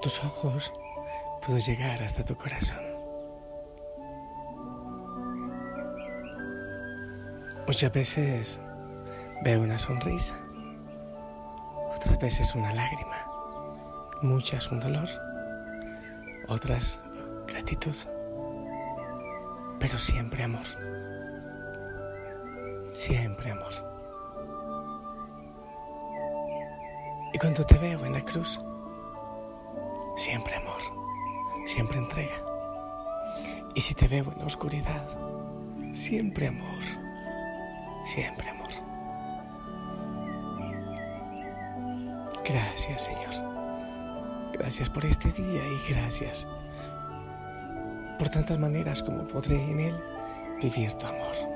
Tus ojos puedo llegar hasta tu corazón. Muchas veces veo una sonrisa, otras veces una lágrima, muchas un dolor, otras gratitud, pero siempre amor, siempre amor. Y cuando te veo en la cruz, siempre amor, siempre entrega. Y si te veo en la oscuridad, siempre amor, siempre amor. Gracias Señor. Gracias por este día y gracias por tantas maneras como podré en él vivir tu amor.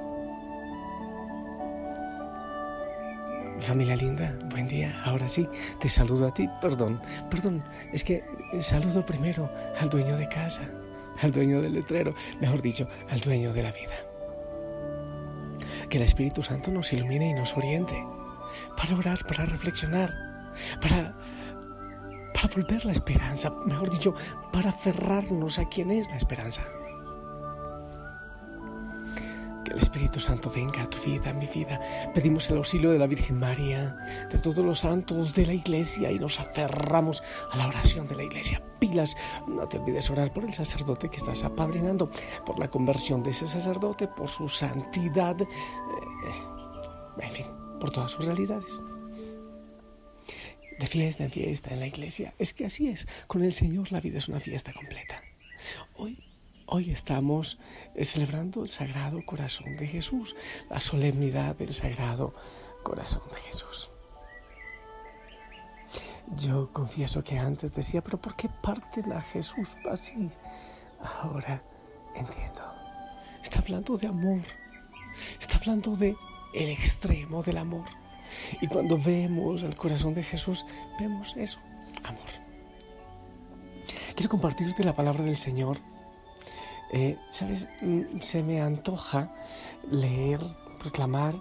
Familia linda, buen día. Ahora sí, te saludo a ti. Perdón, perdón. Es que saludo primero al dueño de casa, al dueño del letrero, mejor dicho, al dueño de la vida. Que el Espíritu Santo nos ilumine y nos oriente para orar, para reflexionar, para, para volver la esperanza, mejor dicho, para aferrarnos a quien es la esperanza. El Espíritu Santo venga a tu vida, a mi vida. Pedimos el auxilio de la Virgen María, de todos los santos de la iglesia y nos aferramos a la oración de la iglesia. Pilas, no te olvides orar por el sacerdote que estás apadrinando, por la conversión de ese sacerdote, por su santidad, eh, en fin, por todas sus realidades de fiesta en fiesta en la iglesia. Es que así es. Con el Señor la vida es una fiesta completa. Hoy Hoy estamos eh, celebrando el Sagrado Corazón de Jesús, la solemnidad del Sagrado Corazón de Jesús. Yo confieso que antes decía, pero ¿por qué parten a Jesús así? Ahora entiendo. Está hablando de amor. Está hablando de el extremo del amor. Y cuando vemos el corazón de Jesús, vemos eso, amor. Quiero compartirte la palabra del Señor eh, ¿Sabes? Mm, se me antoja leer, proclamar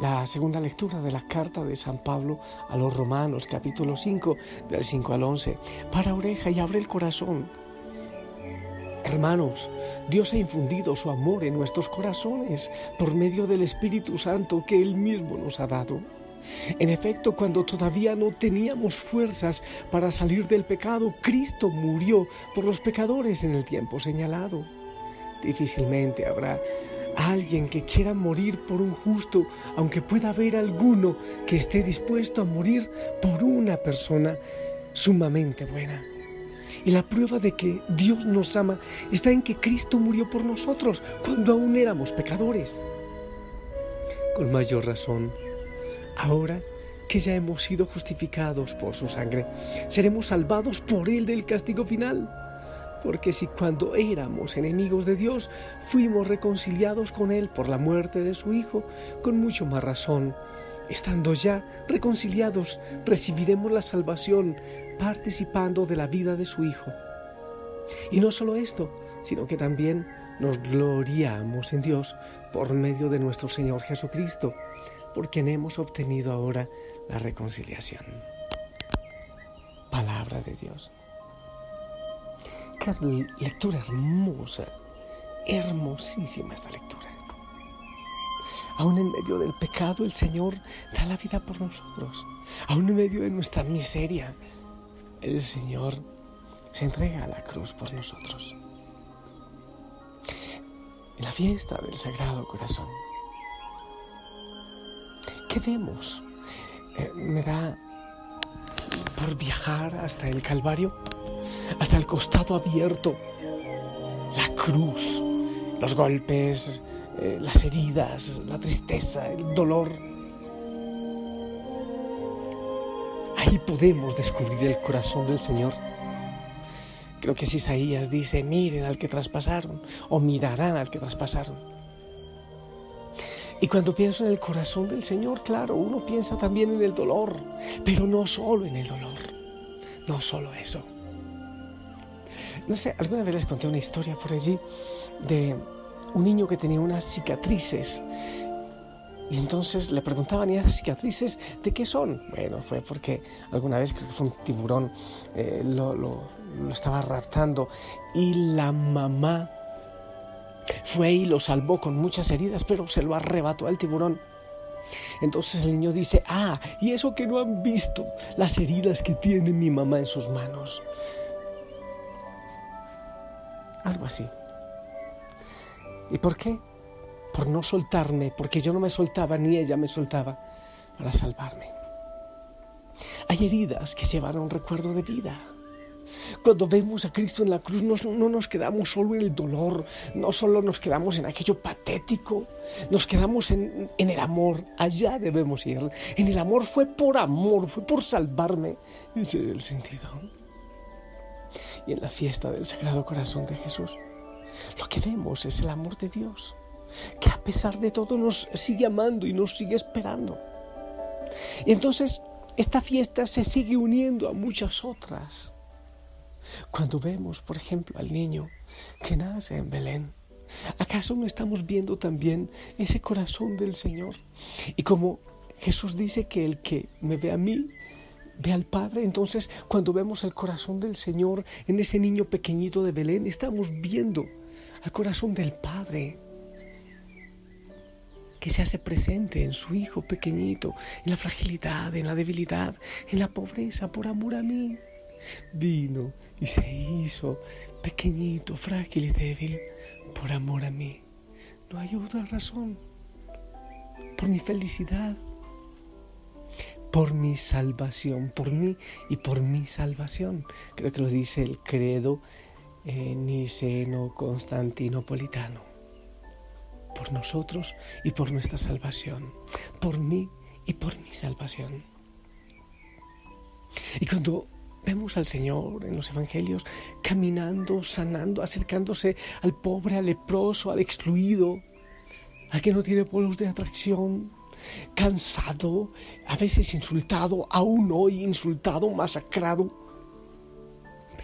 la segunda lectura de la carta de San Pablo a los Romanos, capítulo 5, del 5 al 11. Para oreja y abre el corazón. Hermanos, Dios ha infundido su amor en nuestros corazones por medio del Espíritu Santo que Él mismo nos ha dado. En efecto, cuando todavía no teníamos fuerzas para salir del pecado, Cristo murió por los pecadores en el tiempo señalado. Difícilmente habrá alguien que quiera morir por un justo, aunque pueda haber alguno que esté dispuesto a morir por una persona sumamente buena. Y la prueba de que Dios nos ama está en que Cristo murió por nosotros cuando aún éramos pecadores. Con mayor razón, Ahora que ya hemos sido justificados por su sangre, seremos salvados por Él del castigo final. Porque si cuando éramos enemigos de Dios fuimos reconciliados con Él por la muerte de su Hijo, con mucho más razón, estando ya reconciliados, recibiremos la salvación participando de la vida de su Hijo. Y no solo esto, sino que también nos gloriamos en Dios por medio de nuestro Señor Jesucristo por quien hemos obtenido ahora la reconciliación. Palabra de Dios. Qué lectura hermosa, hermosísima esta lectura. Aún en medio del pecado, el Señor da la vida por nosotros. Aún en medio de nuestra miseria, el Señor se entrega a la cruz por nosotros. En la fiesta del Sagrado Corazón, ¿qué vemos? Eh, me da por viajar hasta el Calvario, hasta el costado abierto, la cruz, los golpes, eh, las heridas, la tristeza, el dolor. Ahí podemos descubrir el corazón del Señor. Creo que si Isaías dice, miren al que traspasaron, o mirarán al que traspasaron. Y cuando pienso en el corazón del Señor, claro, uno piensa también en el dolor, pero no solo en el dolor, no solo eso. No sé, alguna vez les conté una historia por allí de un niño que tenía unas cicatrices. Y entonces le preguntaban, ¿y esas cicatrices de qué son? Bueno, fue porque alguna vez creo que fue un tiburón, eh, lo, lo, estaba raptando y la mamá fue y lo salvó con muchas heridas, pero se lo arrebató al tiburón. Entonces el niño dice, ah, y eso que no han visto, las heridas que tiene mi mamá en sus manos. Algo así. ¿Y por qué? Por no soltarme, porque yo no me soltaba ni ella me soltaba para salvarme. Hay heridas que llevan un recuerdo de vida. Cuando vemos a Cristo en la cruz no, nos quedamos solo en el dolor, no solo nos quedamos en aquello patético, nos quedamos en, en el amor. Allá debemos ir. En el amor fue por amor, fue por salvarme. Ese es el sentido. Y en la fiesta del Sagrado Corazón de Jesús lo que vemos es el amor de Dios, que a pesar de todo nos sigue amando y nos sigue esperando. Y entonces esta fiesta se sigue uniendo a muchas otras. Cuando vemos, por ejemplo, al niño que nace en Belén, ¿acaso no estamos viendo también ese corazón del Señor? Y como Jesús dice que el que me ve a mí, ve al Padre. Entonces, cuando vemos el corazón del Señor en ese niño pequeñito de Belén, estamos viendo al corazón del Padre que se hace presente en su Hijo pequeñito, en la fragilidad, en la debilidad, en la pobreza, por amor a mí. Vino y se hizo pequeñito, frágil y débil, por amor a mí. No hay otra razón. Por mi felicidad, por mi salvación, por mí y por mi salvación. Creo que lo dice el credo niceno constantinopolitano, por nosotros y por nuestra salvación, por mí y por mi salvación. Y cuando vemos al Señor en los Evangelios caminando, sanando, acercándose al pobre, al leproso, al excluido, al que no tiene polos de atracción, cansado, a veces insultado, aún hoy insultado, masacrado,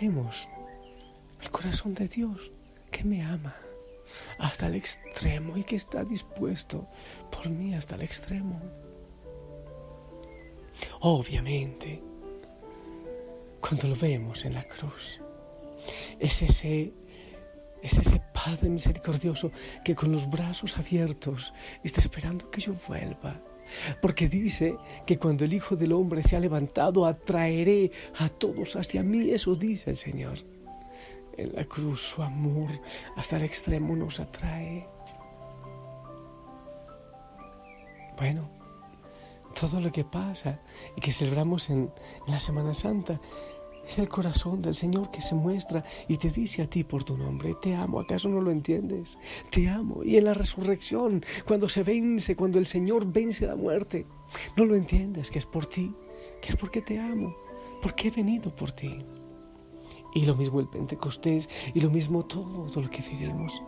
vemos el corazón de Dios que me ama hasta el extremo y que está dispuesto por mí hasta el extremo. Obviamente, cuando lo vemos en la cruz, es ese, es ese Padre misericordioso que con los brazos abiertos está esperando que yo vuelva. Porque dice que cuando el Hijo del Hombre se ha levantado, atraeré a todos hacia mí. Eso dice el Señor en la cruz su amor hasta el extremo nos atrae. Bueno, todo lo que pasa y que celebramos en, la Semana Santa es el corazón del Señor que se muestra y te dice a ti por tu nombre, te amo, ¿acaso no lo entiendes? Te amo. Y en la resurrección, cuando se vence, cuando el Señor vence la muerte, no lo entiendes, que es por ti, que es porque te amo, porque he venido por ti. Y lo mismo el Pentecostés y lo mismo todo lo que vivimos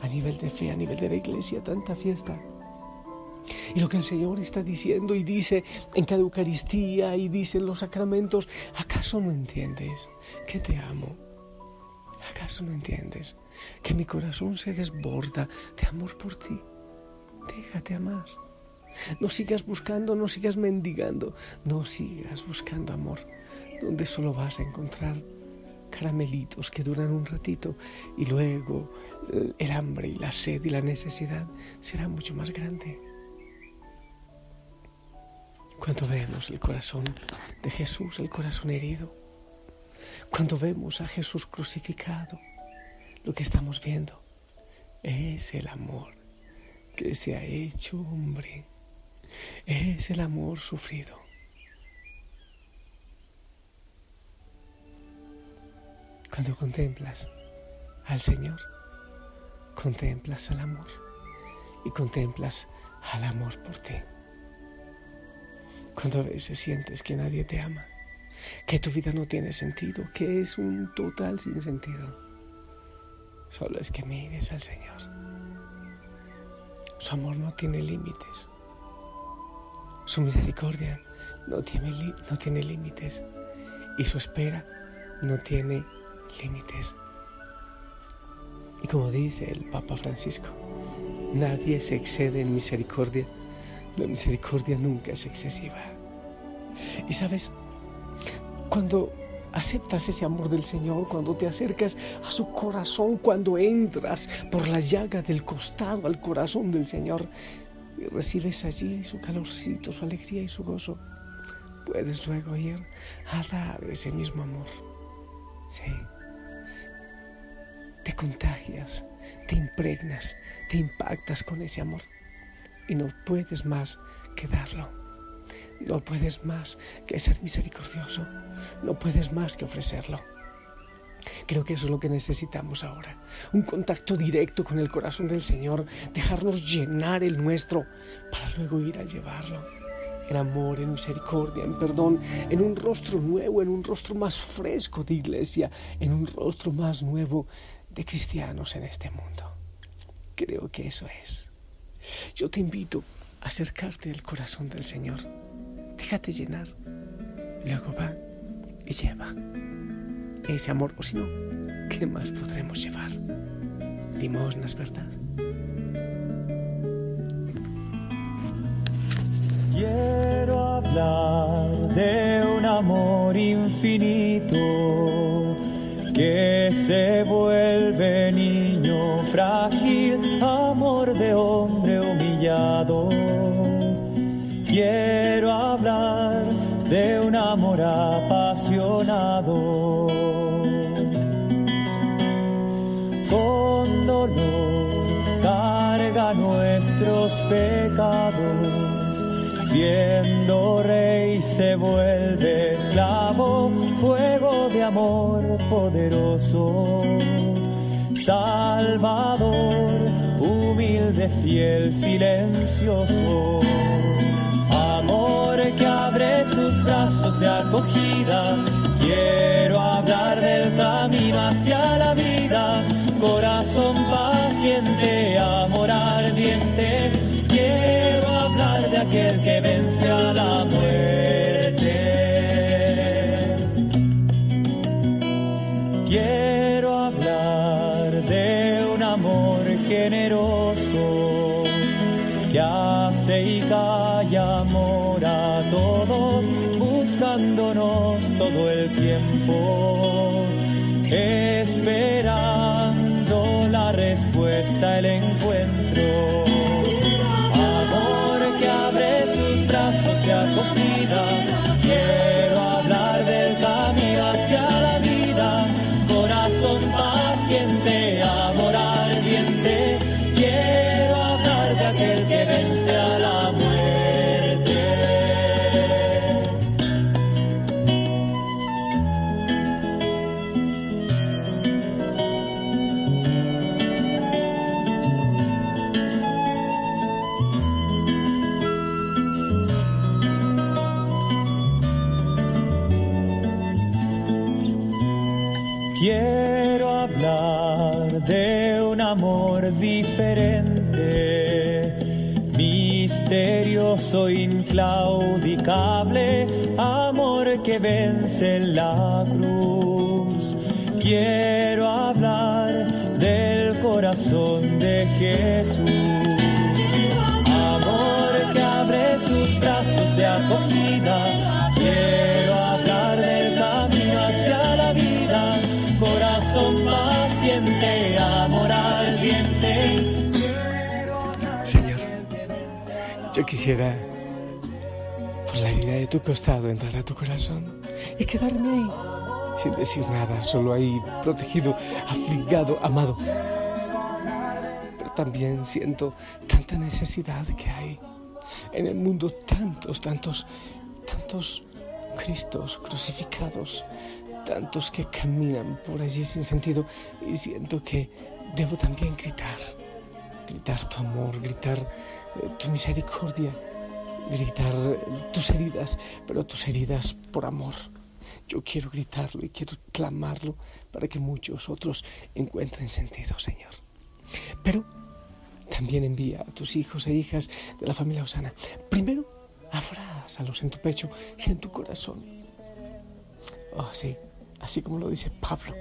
a nivel de fe, a nivel de la iglesia, tanta fiesta. Y lo que el Señor está diciendo y dice en cada Eucaristía y dice en los sacramentos, ¿acaso no entiendes que te amo? ¿Acaso no entiendes que mi corazón se desborda de amor por ti? Déjate amar. No sigas buscando, no sigas mendigando, no sigas buscando amor, donde solo vas a encontrar caramelitos que duran un ratito y luego eh, el hambre y la sed y la necesidad será mucho más grande. Cuando vemos el corazón de Jesús, el corazón herido, cuando vemos a Jesús crucificado, lo que estamos viendo es el amor que se ha hecho hombre, es el amor sufrido. Cuando contemplas al Señor, contemplas al amor y contemplas al amor por ti. Cuando a veces sientes que nadie te ama, que tu vida no tiene sentido, que es un total sinsentido, solo es que mires al Señor. Su amor no tiene límites. Su misericordia no tiene, no tiene límites. Y su espera no tiene límites. Y como dice el Papa Francisco, nadie se excede en misericordia. La misericordia nunca es excesiva. Y sabes, cuando aceptas ese amor del Señor, cuando te acercas a su corazón, cuando entras por la llaga del costado al corazón del Señor y recibes allí su calorcito, su alegría y su gozo, puedes luego ir a dar ese mismo amor. Sí. Te contagias, te impregnas, te impactas con ese amor y no puedes más que darlo. No puedes más que ser misericordioso. No puedes más que ofrecerlo. Creo que eso es lo que necesitamos ahora. Un contacto directo con el corazón del Señor. Dejarnos llenar el nuestro para luego ir a llevarlo. En amor, en misericordia, en perdón, en un rostro nuevo, en un rostro más fresco de iglesia, en un rostro más nuevo de cristianos en este mundo. Creo que eso es. Yo te invito a acercarte al corazón del Señor déjate llenar. Luego va y lleva ese amor, o si no, ¿qué más podremos llevar? Limosnas, ¿verdad? Quiero hablar de un amor infinito que se vuelve niño frágil, amor de hombre quiero hablar de un amor apasionado. Con dolor carga nuestros pecados, siendo rey se vuelve esclavo, fuego de amor poderoso. Salvador, humilde, fiel, silencioso que abre sus brazos de acogida. Quiero hablar del camino hacia la vida, corazón paciente, amor ardiente. Quiero hablar de aquel que vence a la muerte. Generoso que hace y calla amor todos buscándonos todo el tiempo, esperando la respuesta, el encuentro. Misterioso, inclaudicable, amor que vence la cruz. Quiero hablar del corazón de Jesús. Amor que abre sus brazos de acogida. Quiero Yo quisiera por la herida de tu costado entrar a tu corazón y quedarme ahí, sin decir nada, solo ahí, protegido, afligado, amado. Pero también siento tanta necesidad que hay en el mundo, tantos, tantos, tantos Cristos crucificados, tantos que caminan por allí sin sentido y siento que debo también gritar, gritar tu amor, gritar tu misericordia, gritar tus heridas, pero tus heridas por amor. Yo quiero gritarlo y quiero clamarlo para que muchos otros encuentren sentido, Señor. Pero también envía a tus hijos e hijas de la familia Osana. Primero, abrázalos en tu pecho y en tu corazón. Oh, sí, así como lo dice Pablo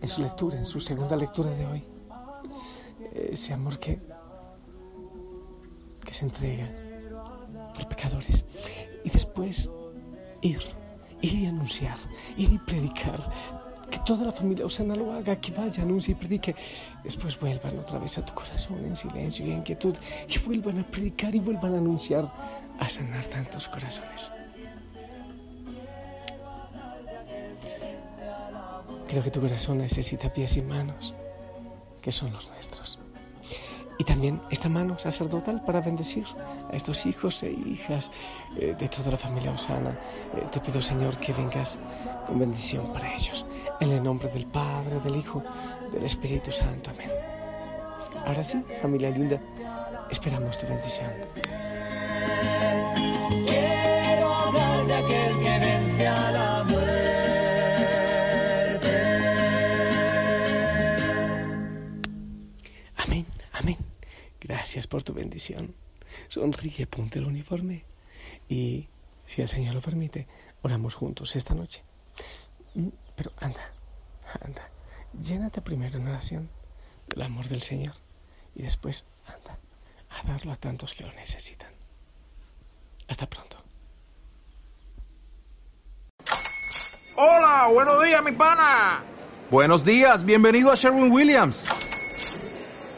en su lectura, en su segunda lectura de hoy. Ese amor que, que se entrega por pecadores. Y después ir, ir y anunciar, ir y predicar. Que toda la familia Osana lo haga, que vaya, anuncie y predique. Después vuelvan otra vez a tu corazón en silencio y en quietud y vuelvan a predicar y vuelvan a anunciar, a sanar tantos corazones. Creo que tu corazón necesita pies y manos, que son los nuestros. Y también esta mano sacerdotal para bendecir a estos hijos e hijas eh, de toda la familia Osana. Eh, te pido, Señor, que vengas con bendición para ellos. En el nombre del Padre, del Hijo, del Espíritu Santo. Amén. Ahora sí, familia linda, esperamos tu bendición. Gracias por tu bendición. Sonríe, ponte el uniforme y, si el Señor lo permite, oramos juntos esta noche. Mm, pero anda, anda, llénate primero en oración del amor del Señor y después anda a darlo a tantos que lo necesitan. Hasta pronto. Hola, buenos días, mi pana. Buenos días, bienvenido a Sherwin Williams.